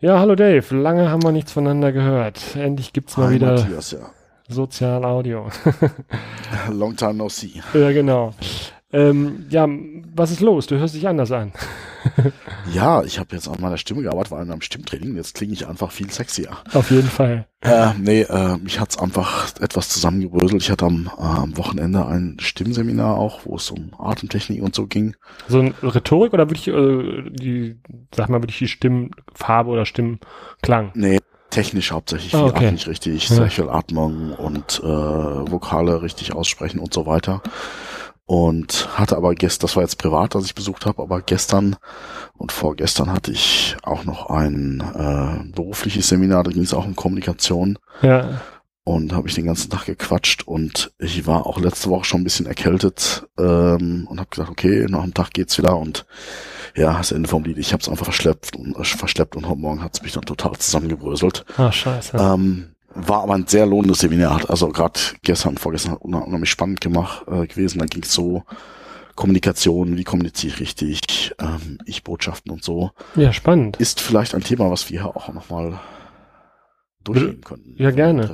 Ja, hallo Dave. Lange haben wir nichts voneinander gehört. Endlich gibt's mal Hi, wieder Matthias, ja. Sozial Audio. Long time no see. ja, genau. Ähm, ja, was ist los? Du hörst dich anders an. Ja, ich habe jetzt an meiner Stimme gearbeitet, war in einem Stimmtraining. Jetzt klinge ich einfach viel sexier. Auf jeden Fall. Äh, nee, äh, mich hat's einfach etwas zusammengebröselt. Ich hatte am, äh, am Wochenende ein Stimmseminar auch, wo es um Atemtechnik und so ging. So ein Rhetorik oder wirklich äh, die, sag mal, wirklich die Stimmfarbe oder Stimmklang? Nee, technisch hauptsächlich. Ah, Wie okay. atme ich richtig, Ja. sehr viel Atmung und äh, Vokale richtig aussprechen und so weiter. Und hatte aber gestern, das war jetzt privat, das ich besucht habe, aber gestern und vorgestern hatte ich auch noch ein äh, berufliches Seminar, da ging es auch um Kommunikation Ja. und habe ich den ganzen Tag gequatscht und ich war auch letzte Woche schon ein bisschen erkältet ähm, und habe gesagt, okay, nach einem Tag geht's wieder und ja, das Ende vom Lied, ich habe es einfach verschleppt und äh, verschleppt und heute Morgen hat's mich dann total zusammengebröselt. Ah, scheiße. Ähm, war aber ein sehr lohnendes Seminar. Also gerade gestern, vorgestern hat unheim- unheimlich spannend gemacht äh, gewesen. Da ging es so Kommunikation, wie kommuniziere ich richtig, ähm, Ich-Botschaften und so. Ja, spannend. Ist vielleicht ein Thema, was wir hier auch nochmal durchgehen können. Ja, gerne.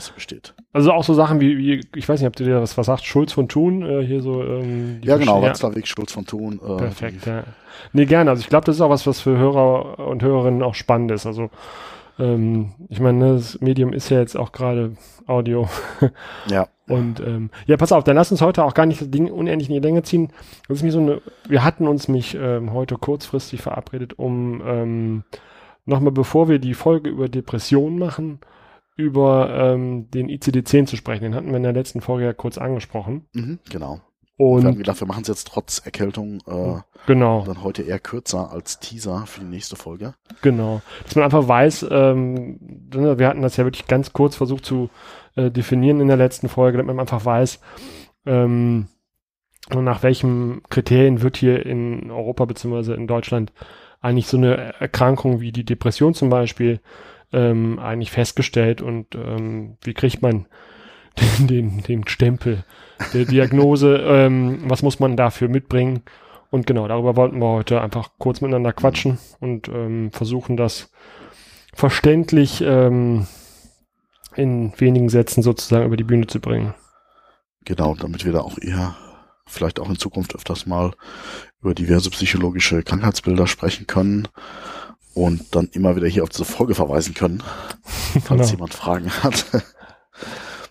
Also auch so Sachen wie, wie ich weiß nicht, ob du dir was, was sagt, Schulz von Thun, äh, hier so. Ähm, Ja, genau, Watzlawick, Schulz von Thun. Äh, Perfekt, ja. Nee, gerne. Also ich glaube, das ist auch was, was für Hörer und Hörerinnen auch spannend ist. Also ähm, ich meine, ne, das Medium ist ja jetzt auch gerade Audio. Ja, Und ähm, ja, pass auf, dann lass uns heute auch gar nicht das Ding unendlich in die Länge ziehen. Das ist mir so eine, wir hatten uns mich ähm, heute kurzfristig verabredet, um ähm, nochmal, bevor wir die Folge über Depressionen machen, über ähm, den ICD-10 zu sprechen. Den hatten wir in der letzten Folge ja kurz angesprochen. mhm, genau. Wir haben Und gedacht, wir machen es jetzt trotz Erkältung äh, genau. dann heute eher kürzer als Teaser für die nächste Folge. Genau. Dass man einfach weiß, ähm, ne, wir hatten das ja wirklich ganz kurz versucht zu äh, definieren in der letzten Folge, damit man einfach weiß, ähm, nach welchen Kriterien wird hier in Europa beziehungsweise in Deutschland eigentlich so eine Erkrankung wie die Depression zum Beispiel ähm, eigentlich festgestellt und ähm, wie kriegt man den, den, den Stempel der Diagnose, ähm, was muss man dafür mitbringen und genau, darüber wollten wir heute einfach kurz miteinander quatschen und ähm, versuchen das verständlich ähm, in wenigen Sätzen sozusagen über die Bühne zu bringen. Genau, damit wir da auch eher vielleicht auch in Zukunft öfters mal über diverse psychologische Krankheitsbilder sprechen können und dann immer wieder hier auf diese Folge verweisen können, falls Genau. jemand Fragen hat.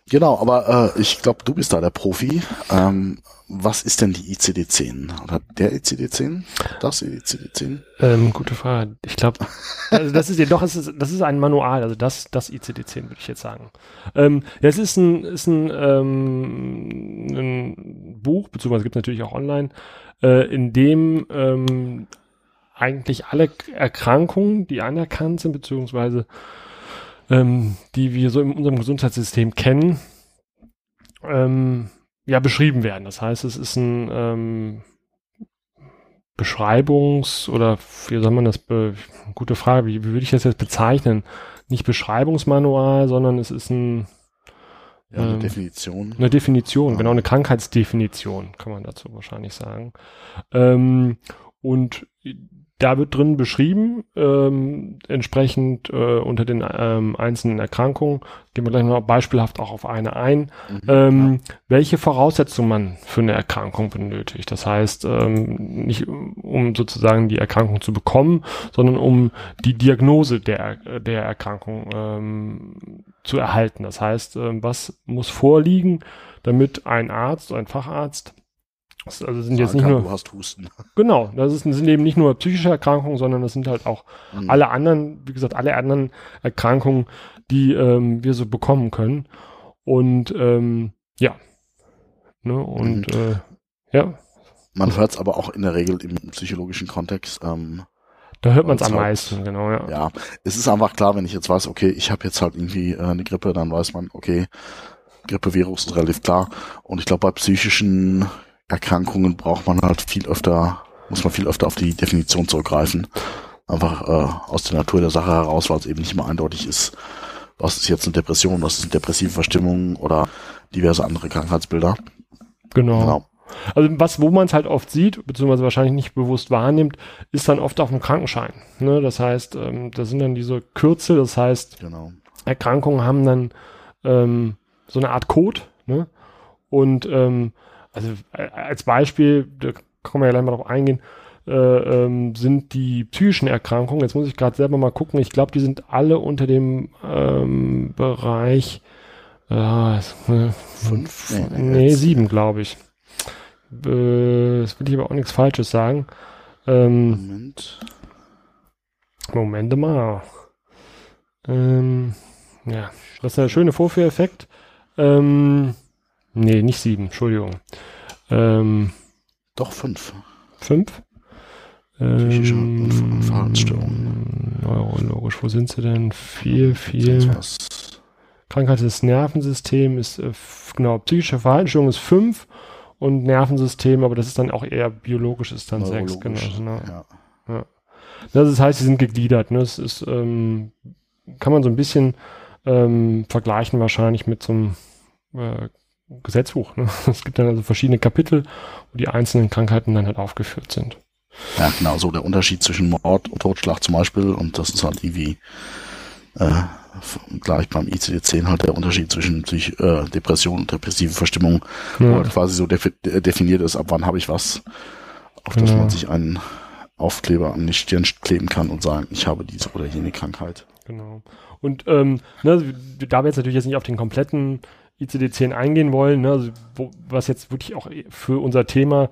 Genau, aber äh, ich glaube, du bist da der Profi. Ähm, was ist denn die ICD-10? Oder der ICD-10? Das ICD-10? Ähm, gute Frage. Ich glaube, also das ist ja doch, es ist, das ist ein Manual, also das, das ICD-10 würde ich jetzt sagen. Ähm, ja, es ist ein, ist ein, ähm, ein Buch, beziehungsweise gibt es natürlich auch online, äh, in dem ähm, eigentlich alle Erkrankungen, die anerkannt sind, beziehungsweise ähm, die wir so in unserem Gesundheitssystem kennen, ähm, ja, beschrieben werden. Das heißt, es ist ein ähm, Beschreibungs- oder wie soll man das, gute Frage, wie, wie würde ich das jetzt bezeichnen? Nicht Beschreibungsmanual, sondern es ist ein, Ja, eine Ähm, Definition. eine Definition, Ja. genau, eine Krankheitsdefinition, kann man dazu wahrscheinlich sagen. Ähm, und da wird drin beschrieben, ähm, entsprechend äh, unter den ähm, einzelnen Erkrankungen, gehen wir gleich noch beispielhaft auch auf eine ein, Mhm, ähm, welche Voraussetzungen man für eine Erkrankung benötigt. Das heißt, ähm, nicht um- sozusagen die Erkrankung zu bekommen, sondern um die Diagnose der, der Erkrankung ähm, zu erhalten. Das heißt, ähm, was muss vorliegen, damit ein Arzt, ein Facharzt, also sind jetzt nicht kann, nur, Du hast Husten. genau, das ist, sind eben nicht nur psychische Erkrankungen, sondern das sind halt auch Mhm. alle anderen, wie gesagt, alle anderen Erkrankungen, die ähm, wir so bekommen können. Und ähm, ja. Ne, und äh, ja, Man hört es aber auch in der Regel im psychologischen Kontext. Ähm, da hört man es am halt- meisten, genau, ja. ja, es ist einfach klar, wenn ich jetzt weiß, okay, ich habe jetzt halt irgendwie äh, eine Grippe, dann weiß man, okay, Grippevirus ist relativ klar. Und ich glaube, bei psychischen Erkrankungen braucht man halt viel öfter, muss man viel öfter auf die Definition zurückgreifen. Einfach äh, aus der Natur der Sache heraus, weil es eben nicht immer eindeutig ist, was ist jetzt eine Depression, was ist eine depressive Verstimmung oder diverse andere Krankheitsbilder. Genau. Genau. Also was, wo man es halt oft sieht, beziehungsweise wahrscheinlich nicht bewusst wahrnimmt, ist dann oft auf dem Krankenschein. Ne? Das heißt, ähm, da sind dann diese Kürzel, das heißt, Genau. Erkrankungen haben dann ähm, so eine Art Code. Ne? Und ähm, also äh, als Beispiel, da kann man ja gleich mal drauf eingehen, äh, ähm, sind die psychischen Erkrankungen. Jetzt muss ich gerade selber mal gucken. Ich glaube, die sind alle unter dem ähm, Bereich äh, Fünf? Nee, sieben, glaube ich. Äh, Jetzt will ich aber auch nichts Falsches sagen. Ähm, Moment. Moment mal. Ähm, ja, das ist der schöne Vorführeffekt. Ähm, nee, nicht sieben, Entschuldigung. Ähm, Doch fünf. fünf. Psychische Ähm, und- Verhaltensstörungen. Neurologisch, wo sind sie denn? Vier, vier. Sonst was. Krankheit des Nervensystems ist, äh, genau, psychische Verhaltensstörung ist fünf und Nervensystem, aber das ist dann auch eher biologisch, ist dann sechs, genau. Genau. Ja. Das heißt, sie sind gegliedert. Ne? Es ist, ähm, kann man so ein bisschen ähm, vergleichen wahrscheinlich mit so einem äh, Gesetzbuch. Ne? Es gibt dann also verschiedene Kapitel, wo die einzelnen Krankheiten dann halt aufgeführt sind. ja, genau, so der Unterschied zwischen Mord und Totschlag zum Beispiel und das ist halt irgendwie äh, gleich beim ICD-10 halt der Unterschied zwischen Psych äh, Depression und depressive Verstimmung, wo Ja, halt quasi so defi äh, definiert ist, ab wann habe ich was, auf das Genau. man sich einen Aufkleber an die Stirn kleben kann und sagen, ich habe diese oder jene Krankheit. genau. Und ähm, ne, da wir jetzt natürlich jetzt nicht auf den kompletten ICD-10 eingehen wollen, ne, also wo, was jetzt wirklich auch für unser Thema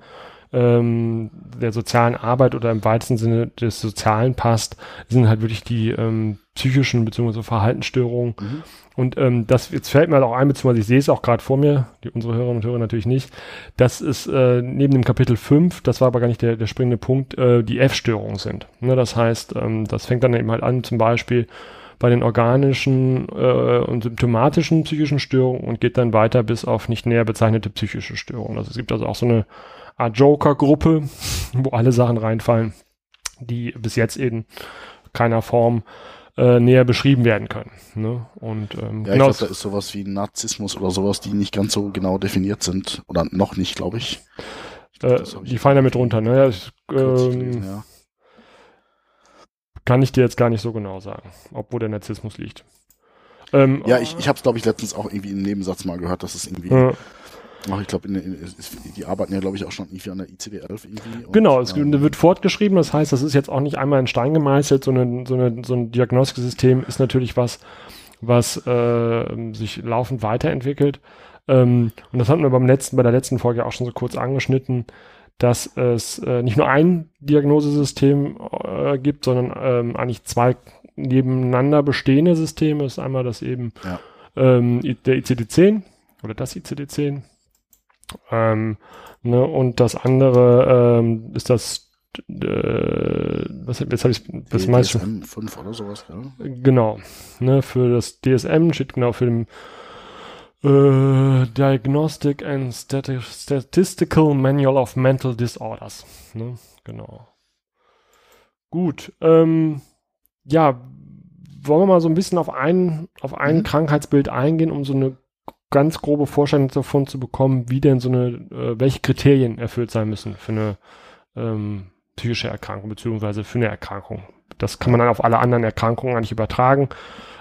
ähm, der sozialen Arbeit oder im weitesten Sinne des Sozialen passt, sind halt wirklich die ähm, psychischen bzw. Verhaltensstörungen. Mhm. Und ähm, das jetzt fällt mir halt auch ein, beziehungsweise ich sehe es auch gerade vor mir, die unsere Hörerinnen und Hörer natürlich nicht. Das ist äh, neben dem Kapitel 5, das war aber gar nicht der, der springende Punkt, äh, die F-Störungen sind. Ne, das heißt, ähm, das fängt dann eben halt an, zum Beispiel bei den organischen äh, und symptomatischen psychischen Störungen und geht dann weiter bis auf nicht näher bezeichnete psychische Störungen. Also es gibt also auch so eine Art Joker-Gruppe, wo alle Sachen reinfallen, die bis jetzt in keiner Form äh, näher beschrieben werden können. Ne? Und ähm, Ja, genau, ich glaube, da ist sowas wie Narzissmus oder sowas, die nicht ganz so genau definiert sind. Oder noch nicht, glaube ich. Ich glaub, äh, das ich die fallen damit runter. Ne? Kürzlich ähm, gelesen, ja. Kann ich dir jetzt gar nicht so genau sagen, ob wo der Narzissmus liegt. Ähm, Ja, ich, ich habe es, glaube ich, letztens auch irgendwie im Nebensatz mal gehört, dass es irgendwie, äh, ach, ich glaube, die arbeiten ja, glaube ich, auch schon irgendwie an der ICD-11 irgendwie. Und, Genau, es ähm, wird fortgeschrieben, das heißt, das ist jetzt auch nicht einmal in Stein gemeißelt, so, eine, so, eine, so ein Diagnostiksystem ist natürlich was, was äh, sich laufend weiterentwickelt. Ähm, und das hatten wir beim letzten, bei der letzten Folge auch schon so kurz angeschnitten, dass es äh, nicht nur ein Diagnosesystem äh, gibt, sondern ähm, eigentlich zwei nebeneinander bestehende Systeme. Das ist einmal das eben Ja. ähm, der ICD-10 oder das ICD-10. Ähm, ne, und das andere ähm, ist das äh, was, jetzt habe ich das meiste DSM 5 oder sowas, ja. Genau. Ne, für das DSM steht genau für den äh, Diagnostic and Stati Statistical Manual of Mental Disorders. Ne? Genau. Gut. Ähm, ja, wollen wir mal so ein bisschen auf ein, auf ein Mhm. Krankheitsbild eingehen, um so eine ganz grobe Vorstellung davon zu bekommen, wie denn so eine, äh, welche Kriterien erfüllt sein müssen für eine ähm, psychische Erkrankung, beziehungsweise für eine Erkrankung. Das kann man dann auf alle anderen Erkrankungen eigentlich übertragen,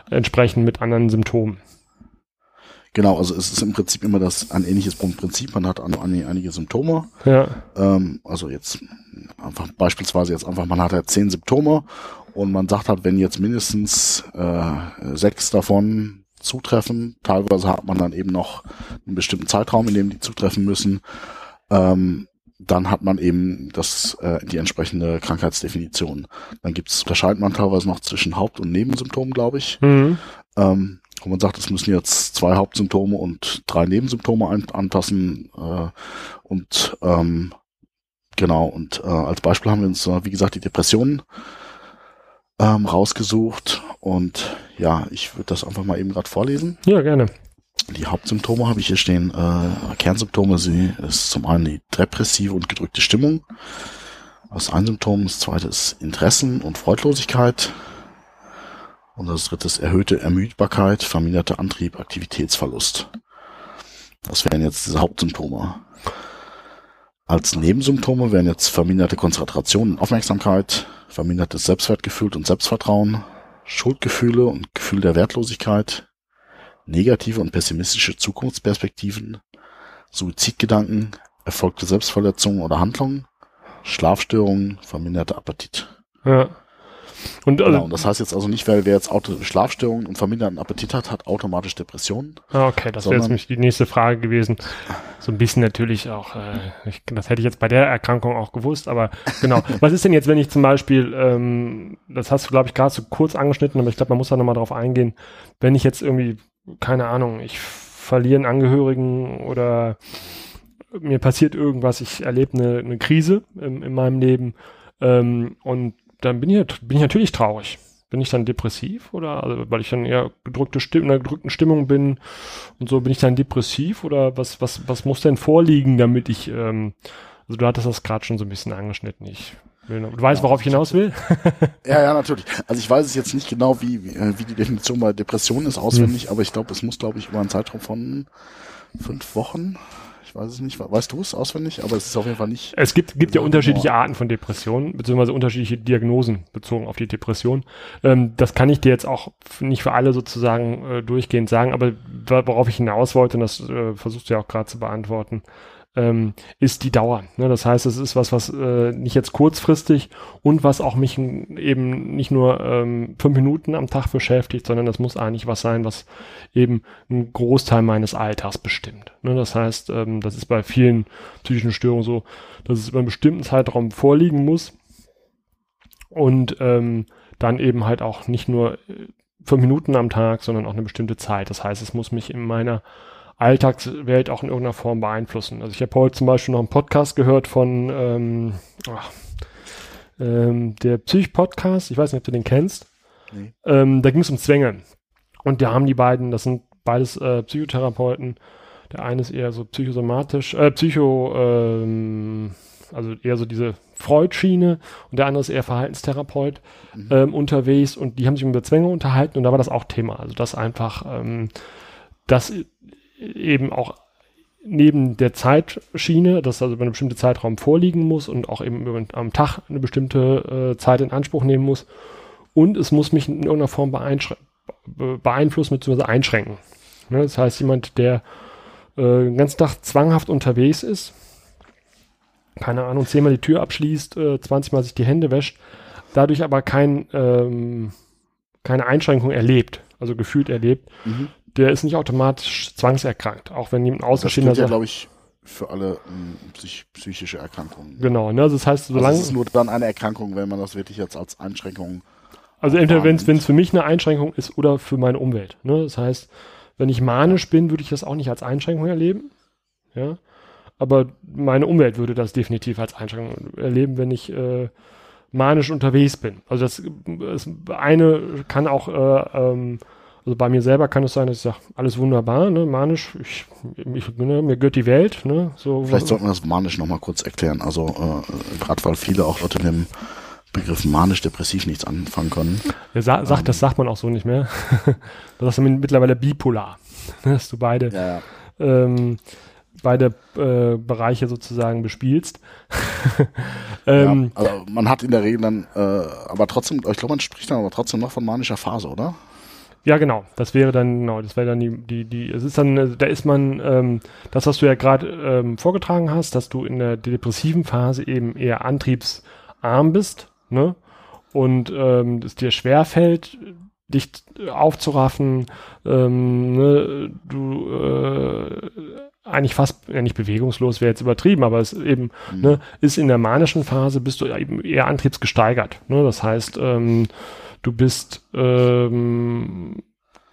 entsprechend mit anderen Symptomen. Genau, also es ist im Prinzip immer das ein ähnliches Prinzip. Man hat an, an, einige Symptome. Ja, Ähm, also jetzt einfach beispielsweise jetzt einfach, man hat halt zehn Symptome und man sagt halt, wenn jetzt mindestens äh, sechs davon zutreffen, teilweise hat man dann eben noch einen bestimmten Zeitraum, in dem die zutreffen müssen, ähm, dann hat man eben das äh, die entsprechende Krankheitsdefinition. Dann gibt's unterscheidet man teilweise noch zwischen Haupt- und Nebensymptomen, glaube ich. mhm. Ähm, wo man sagt, es müssen jetzt zwei Hauptsymptome und drei Nebensymptome ein, anpassen. Äh, und ähm, genau, und äh, als Beispiel haben wir uns, äh, wie gesagt, die Depressionen ähm, rausgesucht. Und ja, ich würde das einfach mal eben gerade vorlesen. ja, gerne. Die Hauptsymptome habe ich hier stehen. Äh, Kernsymptome sie ist zum einen die depressive und gedrückte Stimmung. Das ist ein Symptom. Das zweite ist Interessen und Freudlosigkeit. Und das dritte ist erhöhte Ermüdbarkeit, verminderter Antrieb, Aktivitätsverlust. Das wären jetzt diese Hauptsymptome. Als Nebensymptome wären jetzt verminderte Konzentration und Aufmerksamkeit, vermindertes Selbstwertgefühl und Selbstvertrauen, Schuldgefühle und Gefühl der Wertlosigkeit, negative und pessimistische Zukunftsperspektiven, Suizidgedanken, erfolgte Selbstverletzungen oder Handlungen, Schlafstörungen, verminderter Appetit. Ja. Und, also, genau, das heißt jetzt also nicht, weil wer jetzt Auto Schlafstörungen und verminderten Appetit hat, hat automatisch Depressionen. Ah, okay, das wäre jetzt nämlich die nächste Frage gewesen. So ein bisschen natürlich auch, äh, ich, das hätte ich jetzt bei der Erkrankung auch gewusst, aber genau. Was ist denn jetzt, wenn ich zum Beispiel, ähm, das hast du, glaube ich, gerade so kurz angeschnitten, aber ich glaube, man muss da nochmal drauf eingehen, wenn ich jetzt irgendwie, keine Ahnung, ich verliere einen Angehörigen oder mir passiert irgendwas, ich erlebe eine, eine Krise in, in meinem Leben ähm, und dann bin ich, bin ich natürlich traurig. Bin ich dann depressiv oder also, weil ich dann eher gedrückte Stimme, in einer gedrückten Stimmung bin und so bin ich dann depressiv oder was was was muss denn vorliegen, damit ich ähm, also du hattest das gerade schon so ein bisschen angeschnitten. Ich will, du weißt, worauf ich hinaus will? ja, ja, natürlich. Also ich weiß es jetzt nicht genau, wie wie, wie die Definition bei Depressionen ist auswendig, hm. aber ich glaube, es muss glaube ich über einen Zeitraum von fünf Wochen ich weiß es nicht. Weißt du es auswendig? Aber es ist auf jeden Fall nicht. Es gibt, gibt ja unterschiedliche. Arten von Depressionen, beziehungsweise unterschiedliche Diagnosen bezogen auf die Depression. Ähm, das kann ich dir jetzt auch nicht für alle sozusagen äh, durchgehend sagen, aber worauf ich hinaus wollte, und das äh, versuchst du ja auch gerade zu beantworten, ähm, ist die Dauer. Ne? Das heißt, es ist was, was äh, nicht jetzt kurzfristig und was auch mich eben nicht nur ähm, fünf Minuten am Tag beschäftigt, sondern das muss eigentlich was sein, was eben einen Großteil meines Alltags bestimmt. Ne? Das heißt, ähm, das ist bei vielen psychischen Störungen so, dass es über einen bestimmten Zeitraum vorliegen muss und ähm, dann eben halt auch nicht nur äh, fünf Minuten am Tag, sondern auch eine bestimmte Zeit. Das heißt, es muss mich in meiner Alltagswelt auch in irgendeiner Form beeinflussen. Also ich habe heute zum Beispiel noch einen Podcast gehört von ähm, ach, ähm, der Psych-Podcast, ich weiß nicht, ob du den kennst. Nee. Ähm, da ging es um Zwänge. Und da haben die beiden, das sind beides äh, Psychotherapeuten, der eine ist eher so psychosomatisch, äh, Psycho, ähm, also eher so diese Freud-Schiene und der andere ist eher Verhaltenstherapeut mhm. ähm, unterwegs und die haben sich über Zwänge unterhalten und da war das auch Thema. Also das einfach, ähm, das eben auch neben der Zeitschiene, dass also über einen bestimmten Zeitraum vorliegen muss und auch eben am Tag eine bestimmte äh, Zeit in Anspruch nehmen muss. Und es muss mich in irgendeiner Form beeinflussen bzw. einschränken. Ne? Das heißt, jemand, der äh, den ganzen Tag zwanghaft unterwegs ist, keine Ahnung, zehnmal die Tür abschließt, äh, 20 Mal sich die Hände wäscht, dadurch aber kein, ähm, keine Einschränkung erlebt, also gefühlt erlebt, mhm der ist nicht automatisch zwangserkrankt, auch wenn jemand außerstehender Das gilt ja, glaube ich, für alle ähm, psych psychische Erkrankungen. Genau, ne? Also das heißt, solange. Also es ist nur dann eine Erkrankung, wenn man das wirklich jetzt als Einschränkung. Also entweder wenn es für mich eine Einschränkung ist oder für meine Umwelt. Ne? Das heißt, wenn ich manisch bin, würde ich das auch nicht als Einschränkung erleben. Ja. Aber meine Umwelt würde das definitiv als Einschränkung erleben, wenn ich äh, manisch unterwegs bin. Also das, das eine kann auch äh, ähm, also bei mir selber kann es sein, dass ich sage, alles wunderbar, ne, manisch, ich, ich, ne, mir gehört die Welt, ne, so. Vielleicht sollten wir das manisch nochmal kurz erklären. Also, äh, gerade weil viele auch Leute mit dem Begriff manisch-depressiv nichts anfangen können. Ja, sa sagt, ähm, das sagt man auch so nicht mehr. das ist mittlerweile bipolar. dass du beide, ja, ja. Ähm, beide äh, Bereiche sozusagen bespielst. ähm, ja, also man hat in der Regel dann, äh, aber trotzdem, ich glaube, man spricht dann aber trotzdem noch von manischer Phase, oder? Ja, genau. Das wäre dann, genau, das wäre dann die, die, die, es ist dann, da ist man, ähm, das, was du ja gerade ähm, vorgetragen hast, dass du in der depressiven Phase eben eher antriebsarm bist, ne? Und ähm, es dir schwerfällt, dich aufzuraffen, ähm, ne? du äh, eigentlich fast, ja nicht bewegungslos wäre jetzt übertrieben, aber es eben, mhm. ne, ist in der manischen Phase bist du eben eher antriebsgesteigert. Ne? Das heißt, ähm, du bist ähm,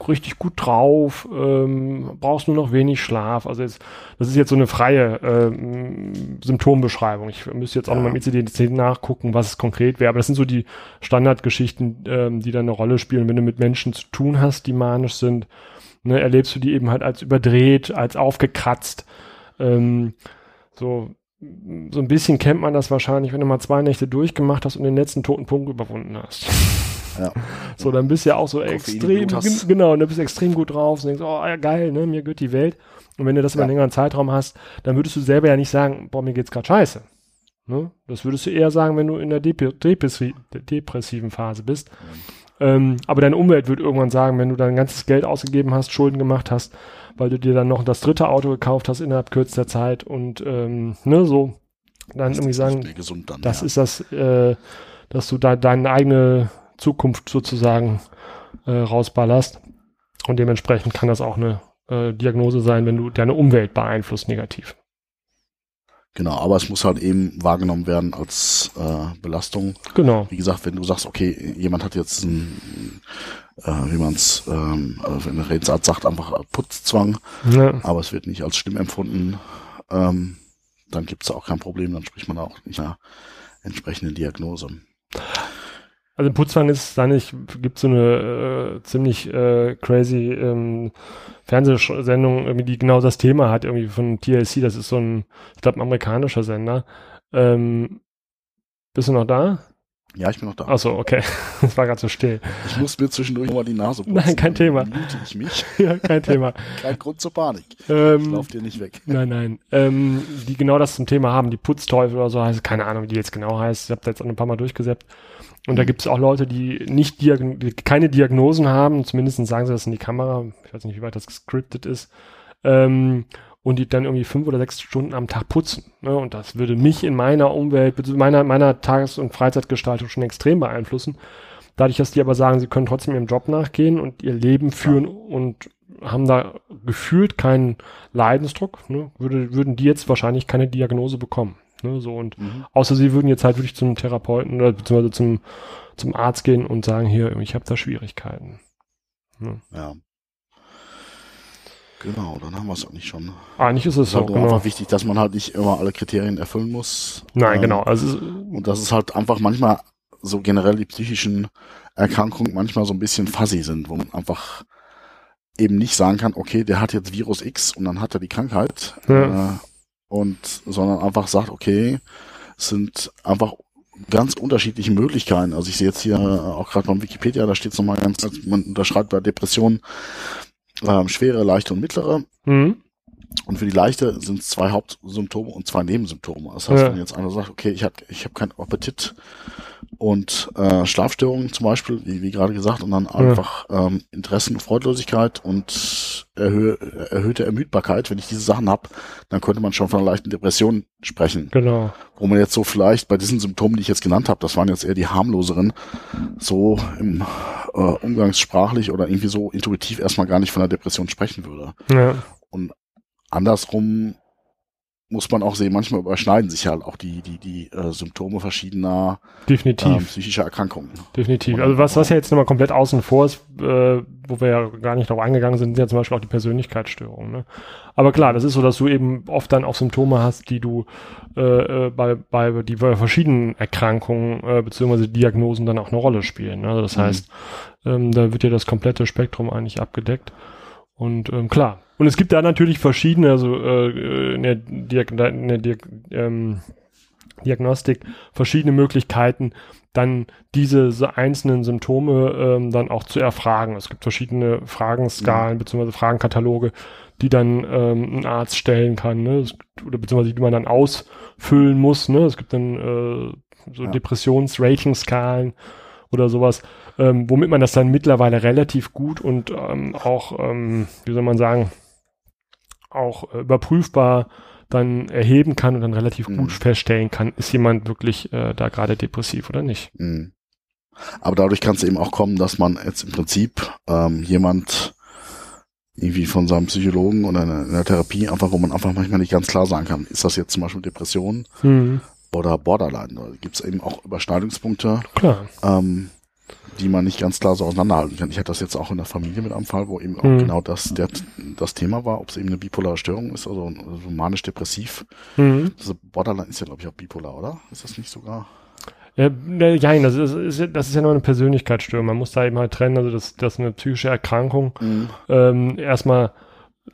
richtig gut drauf, ähm, brauchst nur noch wenig Schlaf. Also jetzt, das ist jetzt so eine freie ähm, Symptombeschreibung. Ich müsste jetzt auch ja. nochmal im ICD-10 nachgucken, was es konkret wäre. Aber das sind so die Standardgeschichten, ähm, die da eine Rolle spielen. Wenn du mit Menschen zu tun hast, die manisch sind, ne, erlebst du die eben halt als überdreht, als aufgekratzt. Ähm, so, so ein bisschen kennt man das wahrscheinlich, wenn du mal zwei Nächte durchgemacht hast und den letzten toten Punkt überwunden hast. Ja. So, dann bist du ja auch so Koffein extrem, genau, und dann bist du extrem gut drauf und denkst, oh ja, geil, ne, mir gehört die Welt. Und wenn du das über einen Ja. längeren Zeitraum hast, dann würdest du selber ja nicht sagen, boah, mir geht's gerade scheiße. Ne? Das würdest du eher sagen, wenn du in der Dep depressi depressiven Phase bist. Ähm, aber deine Umwelt wird irgendwann sagen, wenn du dein ganzes Geld ausgegeben hast, Schulden gemacht hast, weil du dir dann noch das dritte Auto gekauft hast innerhalb kürzester Zeit und ähm, ne, so, dann irgendwie sagen, dann. das ja. ist das, äh, dass du da deine eigene Zukunft sozusagen äh, rausballerst. Und dementsprechend kann das auch eine äh, Diagnose sein, wenn du deine Umwelt beeinflusst negativ. Genau, aber es muss halt eben wahrgenommen werden als äh, Belastung. Genau. Wie gesagt, wenn du sagst, okay, jemand hat jetzt ein, äh, wie man es, ähm, äh, wenn der Redensart sagt, einfach Putzzwang, Ja, aber es wird nicht als schlimm empfunden, ähm, dann gibt es auch kein Problem, dann spricht man auch nicht einer entsprechenden Diagnose. Also Putzwang ist da nicht, gibt so eine äh, ziemlich äh, crazy ähm, Fernsehsendung, irgendwie, die genau das Thema hat, irgendwie von TLC, das ist so ein, ich glaube, ein amerikanischer Sender. Ähm, bist du noch da? Ja, ich bin noch da. Achso, okay. Das war gerade so still. Ich muss mir zwischendurch mal die Nase putzen. Nein, kein dann Thema. Mute ich mich. ja, kein Thema. Kein Grund zur Panik. Ich Ähm, lauf dir nicht weg. nein, nein. Ähm, die genau das zum Thema haben, die Putzteufel oder so heißt, keine Ahnung, wie die jetzt genau heißt. Ich habe da jetzt auch ein paar Mal durchgesäppt. Und da gibt es auch Leute, die nicht diagn die keine Diagnosen haben, zumindest sagen sie das in die Kamera. Ich weiß nicht, wie weit das gescriptet ist. Ähm, und die dann irgendwie fünf oder sechs Stunden am Tag putzen. Ne? Und das würde mich in meiner Umwelt, meiner, meiner Tages- und Freizeitgestaltung schon extrem beeinflussen. Dadurch, dass die aber sagen, sie können trotzdem ihrem Job nachgehen und ihr Leben führen und haben da gefühlt keinen Leidensdruck, ne? Würde, würden die jetzt wahrscheinlich keine Diagnose bekommen. Ne? So und Mhm. außer sie würden jetzt halt wirklich zum Therapeuten oder beziehungsweise zum, zum Arzt gehen und sagen, hier, ich habe da Schwierigkeiten. Ne? Ja. Genau, dann haben wir es eigentlich schon. Eigentlich ist es ist so, halt genau. einfach wichtig, dass man halt nicht immer alle Kriterien erfüllen muss. Nein, Ähm, genau. Also, Und dass es halt einfach manchmal so generell die psychischen Erkrankungen manchmal so ein bisschen fuzzy sind, wo man einfach eben nicht sagen kann, okay, der hat jetzt Virus X und dann hat er die Krankheit. Ja. Äh, und sondern einfach sagt, okay, es sind einfach ganz unterschiedliche Möglichkeiten. Also ich sehe jetzt hier auch gerade beim Wikipedia, da steht es nochmal ganz, man unterschreibt bei Depressionen ähm, schwere, leichte und mittlere. mhm. Und für die leichte sind es zwei Hauptsymptome und zwei Nebensymptome. Das heißt, Ja. wenn jetzt einer sagt, okay, ich habe ich hab keinen Appetit und äh, Schlafstörungen zum Beispiel, wie, wie gerade gesagt, und dann einfach ähm, Interessen und Freudlosigkeit und erhö erhöhte Ermüdbarkeit, wenn ich diese Sachen habe, dann könnte man schon von einer leichten Depression sprechen. Genau. Wo man jetzt so vielleicht bei diesen Symptomen, die ich jetzt genannt habe, das waren jetzt eher die harmloseren, so im äh, umgangssprachlich oder irgendwie so intuitiv erstmal gar nicht von einer Depression sprechen würde. Ja. Andersrum muss man auch sehen, manchmal überschneiden sich halt auch die, die, die äh, Symptome verschiedener Definitiv. ähm, psychischer Erkrankungen. Definitiv. Also was, was ja jetzt nochmal komplett außen vor ist, äh, wo wir ja gar nicht drauf eingegangen sind, sind ja zum Beispiel auch die Persönlichkeitsstörungen. Ne? Aber klar, das ist so, dass du eben oft dann auch Symptome hast, die du äh, äh, bei, bei, die bei verschiedenen Erkrankungen äh, beziehungsweise Diagnosen dann auch eine Rolle spielen. Ne? Also das Mhm. heißt, ähm, da wird ja das komplette Spektrum eigentlich abgedeckt. Und ähm, klar. Und es gibt da natürlich verschiedene, also äh, in der, Diag in der Diag ähm, Diagnostik verschiedene Möglichkeiten, dann diese einzelnen Symptome ähm, dann auch zu erfragen. Es gibt verschiedene Fragenskalen bzw. Fragenkataloge, die dann ähm, ein Arzt stellen kann, ne? Es, oder beziehungsweise die man dann ausfüllen muss. Ne? Es gibt dann äh, so Ja. Depressions-Rating-Skalen oder sowas, ähm, womit man das dann mittlerweile relativ gut und ähm, auch, ähm, wie soll man sagen, auch äh, überprüfbar dann erheben kann und dann relativ Mhm. gut feststellen kann, ist jemand wirklich äh, da gerade depressiv oder nicht. Mhm. Aber dadurch kann es eben auch kommen, dass man jetzt im Prinzip ähm, jemand irgendwie von seinem Psychologen oder in der- in der Therapie einfach, wo man einfach manchmal nicht ganz klar sagen kann, ist das jetzt zum Beispiel Depression Mhm. Oder Borderline. Da gibt es eben auch Überschneidungspunkte, ähm, die man nicht ganz klar so auseinanderhalten kann. Ich hatte das jetzt auch in der Familie mit einem Fall, wo eben auch Mhm. genau das der, das Thema war, ob es eben eine bipolare Störung ist, also, also manisch-depressiv. Mhm. Also Borderline ist ja, glaube ich, auch bipolar, oder? Ist das nicht sogar? Ja, ne, nein, das ist, das ist ja nur eine Persönlichkeitsstörung. Man muss da eben halt trennen, also das, das eine psychische Erkrankung Mhm. ähm, erstmal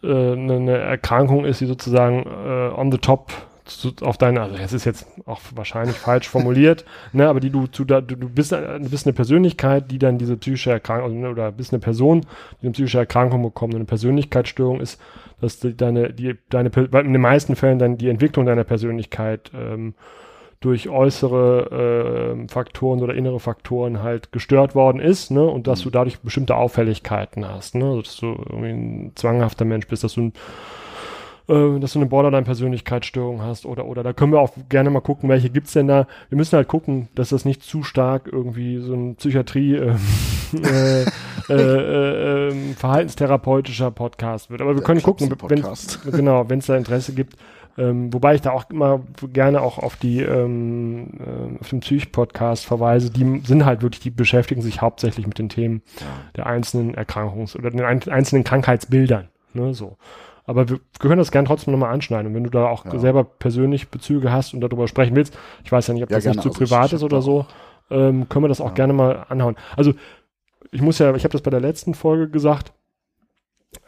äh, eine, eine Erkrankung ist, die sozusagen äh, on the top zu, auf deine, also es ist jetzt auch wahrscheinlich falsch formuliert, ne, aber die du zu da, du, du bist, du bist eine Persönlichkeit, die dann diese psychische Erkrankung, also, oder bist eine Person, die eine psychische Erkrankung bekommt. Eine Persönlichkeitsstörung ist, dass die, deine, die, deine, in den meisten Fällen dann die Entwicklung deiner Persönlichkeit ähm, durch äußere äh, Faktoren oder innere Faktoren halt gestört worden ist, ne, und dass mhm. du dadurch bestimmte Auffälligkeiten hast, ne, also, dass du irgendwie ein zwanghafter Mensch bist, dass du ein äh, dass du eine Borderline-Persönlichkeitsstörung hast oder oder da können wir auch gerne mal gucken, welche gibt's denn da. Wir müssen halt gucken, dass das nicht zu stark irgendwie so ein Psychiatrie äh, äh, äh, äh, ähm, verhaltenstherapeutischer Podcast wird. Aber wir können gucken, wenn genau, wenn es da Interesse gibt. Ähm, wobei ich da auch immer gerne auch auf die ähm, äh, auf den Psych-Podcast verweise, die sind halt wirklich, die beschäftigen sich hauptsächlich mit den Themen ja. der einzelnen Erkrankungs- oder den einzelnen Krankheitsbildern. Ne, so. Aber wir, können das gerne trotzdem nochmal anschneiden. Und wenn du da auch ja. selber persönlich Bezüge hast und darüber sprechen willst, ich weiß ja nicht, ob ja, das gerne. nicht zu also privat ist oder so, ähm, können wir das auch ja. gerne mal anhauen. Also ich muss ja, ich habe das bei der letzten Folge gesagt,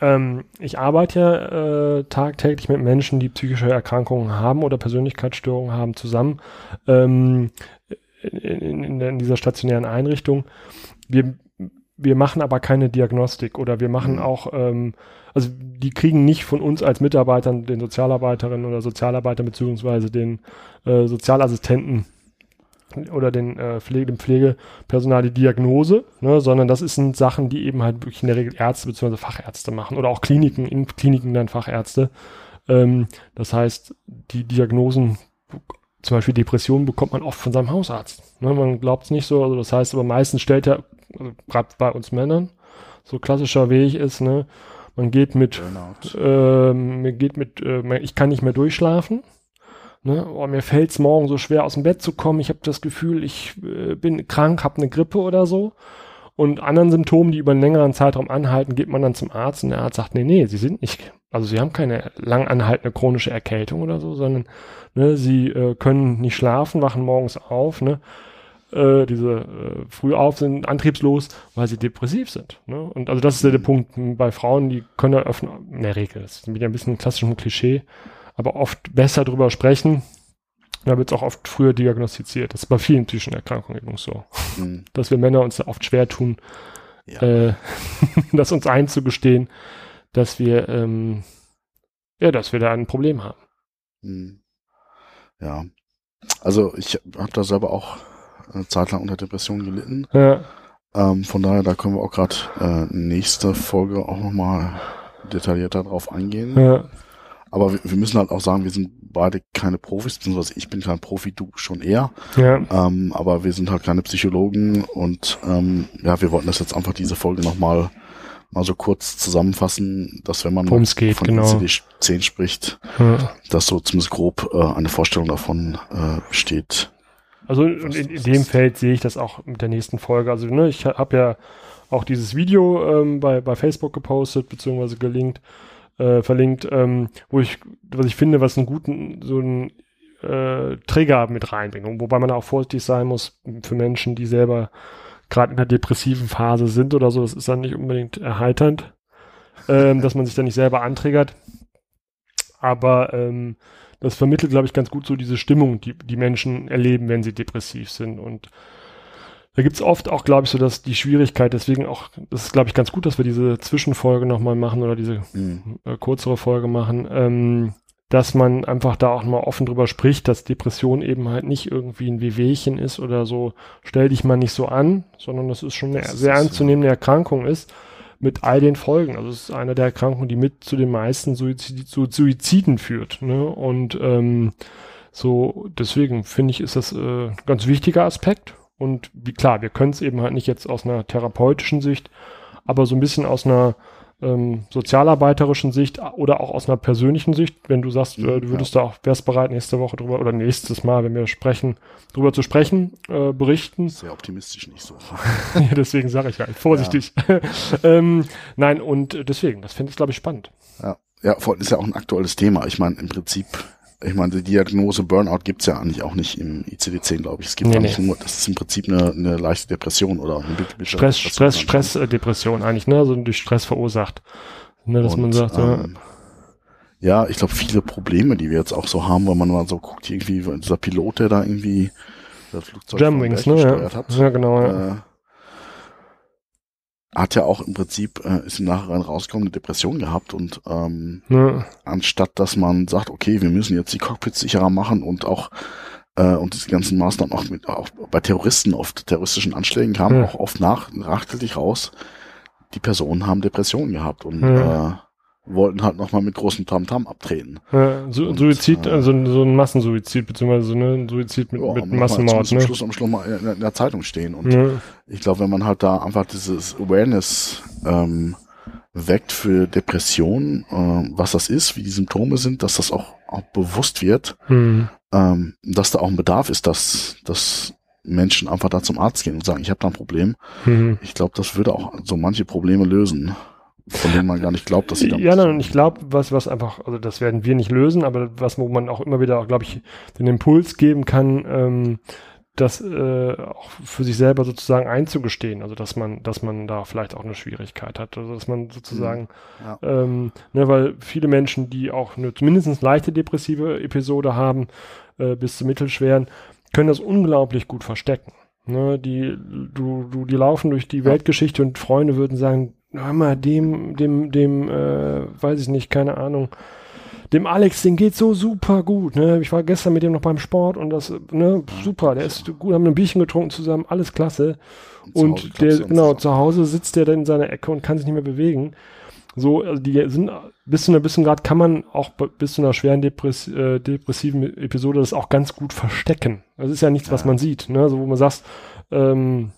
ähm, ich arbeite ja äh, tagtäglich mit Menschen, die psychische Erkrankungen haben oder Persönlichkeitsstörungen haben, zusammen ähm, in, in, in, dieser stationären Einrichtung. Wir, wir machen aber keine Diagnostik oder wir machen mhm. auch ähm, also die kriegen nicht von uns als Mitarbeitern, den Sozialarbeiterinnen oder Sozialarbeitern beziehungsweise den äh, Sozialassistenten oder den äh, Pflege, dem Pflegepersonal die Diagnose, ne, sondern das sind Sachen, die eben halt wirklich in der Regel Ärzte bzw. Fachärzte machen oder auch Kliniken, in Kliniken dann Fachärzte. Ähm, das heißt, die Diagnosen, zum Beispiel Depressionen, bekommt man oft von seinem Hausarzt. Ne, man glaubt es nicht so, also das heißt, aber meistens stellt er, also gerade bei uns Männern, so klassischer Weg ist, ne, man geht mit, äh, man geht mit, äh, ich kann nicht mehr durchschlafen. Ne? Oh, mir fällt es morgen so schwer aus dem Bett zu kommen. Ich habe das Gefühl, ich äh, bin krank, habe eine Grippe oder so. Und anderen Symptomen, die über einen längeren Zeitraum anhalten, geht man dann zum Arzt und der Arzt sagt, nee, nee, sie sind nicht, also sie haben keine lang anhaltende chronische Erkältung oder so, sondern ne, sie äh, können nicht schlafen, wachen morgens auf, ne? Äh, diese äh, früh auf sind, antriebslos, weil sie depressiv sind. Ne? Und also das ist ja der Punkt bei Frauen, die können ja öffnen, in der Regel, das ist wieder ein bisschen ein klassisches Klischee, aber oft besser drüber sprechen. Da wird es auch oft früher diagnostiziert. Das ist bei vielen psychischen Erkrankungen übrigens so. Mhm. Dass wir Männer uns oft schwer tun, ja. äh, das uns einzugestehen, dass wir ähm, ja, dass wir da ein Problem haben. Mhm. Ja. Also ich habe da selber auch eine Zeit lang unter Depressionen gelitten. Ja. Ähm, von daher, da können wir auch gerade äh, nächste Folge auch nochmal detaillierter drauf eingehen. Ja. Aber wir, wir, müssen halt auch sagen, wir sind beide keine Profis, beziehungsweise ich bin kein Profi, du schon eher. Ja. Ähm, aber wir sind halt keine Psychologen und ähm, ja, wir wollten das jetzt einfach diese Folge nochmal mal so kurz zusammenfassen, dass wenn man geht, von genau. ICD-10 spricht, ja. dass so zumindest grob äh, eine Vorstellung davon äh, besteht, also in, in, dem Feld sehe ich das auch mit der nächsten Folge. Also ne, ich habe ja auch dieses Video ähm, bei, bei Facebook gepostet, beziehungsweise gelinkt, äh, verlinkt, ähm, wo ich, was ich finde, was einen guten, so einen äh, Trigger mit reinbringt. Wobei man auch vorsichtig sein muss für Menschen, die selber gerade in der depressiven Phase sind oder so. Das ist dann nicht unbedingt erheiternd, ähm, dass man sich da nicht selber antriggert. Aber ähm, das vermittelt, glaube ich, ganz gut so diese Stimmung, die die Menschen erleben, wenn sie depressiv sind. Und da gibt es oft auch, glaube ich, so dass die Schwierigkeit, deswegen auch, das ist, glaube ich, ganz gut, dass wir diese Zwischenfolge nochmal machen oder diese mhm. äh, kürzere Folge machen, ähm, dass man einfach da auch mal offen drüber spricht, dass Depression eben halt nicht irgendwie ein Wehwehchen ist oder so, stell dich mal nicht so an, sondern dass es schon eine sehr ernstzunehmende Erkrankung ist mit all den Folgen. Also es ist eine der Erkrankungen, die mit zu den meisten Suizid zu Suiziden führt. Ne? Und ähm, so deswegen finde ich, ist das äh, ganz wichtiger Aspekt. Und wie klar, wir können es eben halt nicht jetzt aus einer therapeutischen Sicht, aber so ein bisschen aus einer ähm, sozialarbeiterischen Sicht oder auch aus einer persönlichen Sicht, wenn du sagst, äh, du würdest ja. da auch, wärst bereit, nächste Woche drüber oder nächstes Mal, wenn wir sprechen, drüber zu sprechen, äh, berichten. Sehr optimistisch nicht so. ja, deswegen sage ich halt, vorsichtig. Ja. ähm, nein, und deswegen, das finde ich, glaube ich, spannend. Ja. Ja, vor allem ist ja auch ein aktuelles Thema. Ich meine, im Prinzip ich meine, die Diagnose Burnout gibt's ja eigentlich auch nicht im ICD-10, glaube ich. Es gibt nee, eigentlich nee. nur, das ist im Prinzip eine, eine leichte Depression oder eine Stress, Stress, Stress, äh, Depression eigentlich, ne? Also durch Stress verursacht. Ne, dass Und, man sagt, ähm, ja, ich glaube, viele Probleme, die wir jetzt auch so haben, wenn man mal so guckt, irgendwie, dieser Pilot, der da irgendwie das Flugzeug Jamwings, ne? Ja. hat. ja, genau. Ja. Äh, hat ja auch im Prinzip, äh, ist im Nachhinein rausgekommen, eine Depression gehabt und ähm, ja. anstatt dass man sagt, okay, wir müssen jetzt die Cockpits sicherer machen und auch äh, und diese ganzen Maßnahmen auch, mit, auch bei Terroristen, oft terroristischen Anschlägen kamen ja. auch oft nach, nachträglich raus, die Personen haben Depressionen gehabt und ja. äh, wollten halt nochmal mit großem Tamtam abtreten. Ja, Su und, Suizid, äh, also so ein Massensuizid, beziehungsweise ne, ein Suizid mit, ja, mit Massenmord. Zum, ne? Schluss am Schluss mal in, in, der Zeitung stehen. Und ja. ich glaube, wenn man halt da einfach dieses Awareness ähm, weckt für Depressionen, äh, was das ist, wie die Symptome sind, dass das auch, auch bewusst wird, mhm. ähm, dass da auch ein Bedarf ist, dass, dass Menschen einfach da zum Arzt gehen und sagen, ich habe da ein Problem. Mhm. Ich glaube, das würde auch so manche Probleme lösen von denen man gar nicht glaubt, dass sie da. Ja, nein, und ich glaube, was, was einfach, also das werden wir nicht lösen, aber was, wo man auch immer wieder, glaube ich, den Impuls geben kann, ähm, das äh, auch für sich selber sozusagen einzugestehen, also dass man, dass man da vielleicht auch eine Schwierigkeit hat, also dass man sozusagen, mhm. ja. ähm, ne, weil viele Menschen, die auch eine zumindest leichte depressive Episode haben, äh, bis zu mittelschweren, können das unglaublich gut verstecken. Ne, die, du, du, die laufen durch die. Weltgeschichte und Freunde würden sagen, hör mal, dem, dem, dem, äh, weiß ich nicht, keine Ahnung, dem Alex, den geht so super gut, ne? Ich war gestern mit dem noch beim Sport und das, ne, super, der ist gut, haben ein Bierchen getrunken zusammen, alles klasse. Und, und der, genau, zu Hause sitzt der dann in seiner Ecke und kann sich nicht mehr bewegen. So, also die sind bis zu einer bisschen Grad kann man auch bis zu einer schweren Depress äh, depressiven Episode das auch ganz gut verstecken. Das ist ja nichts, ja. was man sieht, ne? So, wo man sagt, ähm,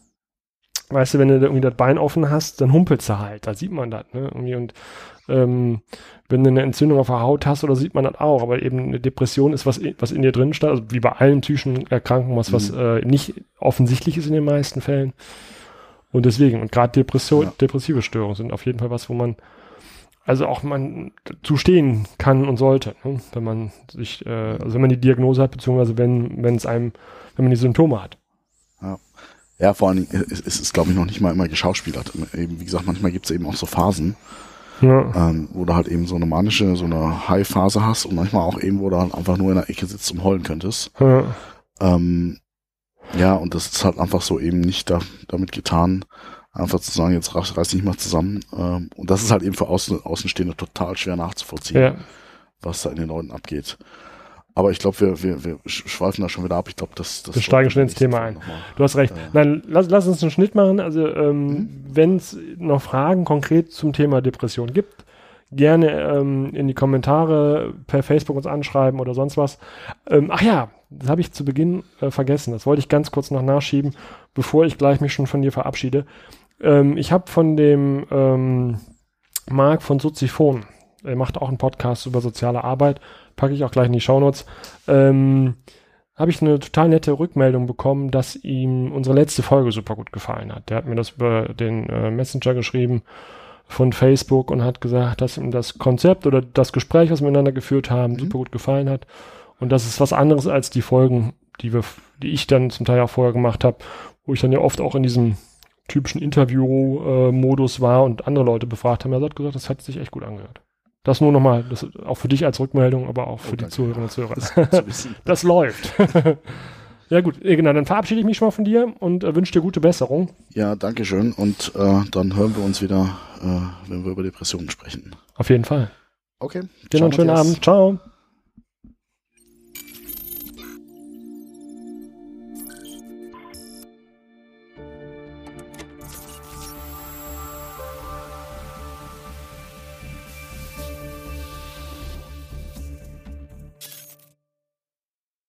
weißt du, wenn du irgendwie das Bein offen hast, dann humpelst du halt. Da sieht man das, ne? Irgendwie und ähm, wenn du eine Entzündung auf der Haut hast, oder sieht man das auch. Aber eben eine Depression ist was, was in dir drin steht, also wie bei allen psychischen Erkrankungen, was, mhm. was äh, nicht offensichtlich ist in den meisten Fällen. Und deswegen, und gerade Depression, ja. depressive Störungen sind auf jeden Fall was, wo man also auch man zu stehen kann und sollte, ne? wenn man sich, äh, also wenn man die Diagnose hat, beziehungsweise wenn, wenn es einem, wenn man die Symptome hat. Ja. Vor allen Dingen ist es, glaube ich, noch nicht mal immer geschauspielert. Eben, wie gesagt, manchmal gibt es eben auch so Phasen, ja. ähm, wo du halt eben so eine manische, so eine High-Phase hast und manchmal auch eben, wo du halt einfach nur in der Ecke sitzt und heulen könntest. Ja, ähm, ja und das ist halt einfach so eben nicht da, damit getan, einfach zu sagen, jetzt reiß, reiß dich mal zusammen. Ähm, und das ist halt eben für Außen, Außenstehende total schwer nachzuvollziehen, ja. was da in den Leuten abgeht. Aber ich glaube, wir, wir, wir schweifen da schon wieder ab. Ich glaube, das, das Wir steigen schon ins Thema ein. Du hast recht. Äh, Nein, lass, lass uns einen Schnitt machen. Also, ähm, mhm. wenn es noch Fragen konkret zum Thema Depression gibt, gerne ähm, in die Kommentare per Facebook uns anschreiben oder sonst was. Ähm, ach ja, das habe ich zu Beginn äh, vergessen. Das wollte ich ganz kurz noch nachschieben, bevor ich gleich mich schon von dir verabschiede. Ähm, ich habe von dem ähm, Marc von Soziphon, er macht auch einen Podcast über soziale Arbeit, packe ich auch gleich in die Shownotes, ähm, habe ich eine total nette Rückmeldung bekommen, dass ihm unsere letzte Folge super gut gefallen hat. Der hat mir das über den äh, Messenger geschrieben von Facebook und hat gesagt, dass ihm das Konzept oder das Gespräch, was wir miteinander geführt haben, mhm. super gut gefallen hat. Und das ist was anderes als die Folgen, die wir, die ich dann zum Teil auch vorher gemacht habe, wo ich dann ja oft auch in diesem typischen Interview-Modus äh, war und andere Leute befragt haben. Er hat gesagt, das hat sich echt gut angehört. Das nur nochmal, das auch für dich als Rückmeldung, aber auch für oh, die Zuhörerinnen und Zuhörer. Das, das läuft. ja gut, genau, dann verabschiede ich mich schon mal von dir und äh, wünsche dir gute Besserung. Ja, danke schön und äh, dann hören wir uns wieder, äh, wenn wir über Depressionen sprechen. Auf jeden Fall. Okay. Dir noch einen schönen Abend. Ciao.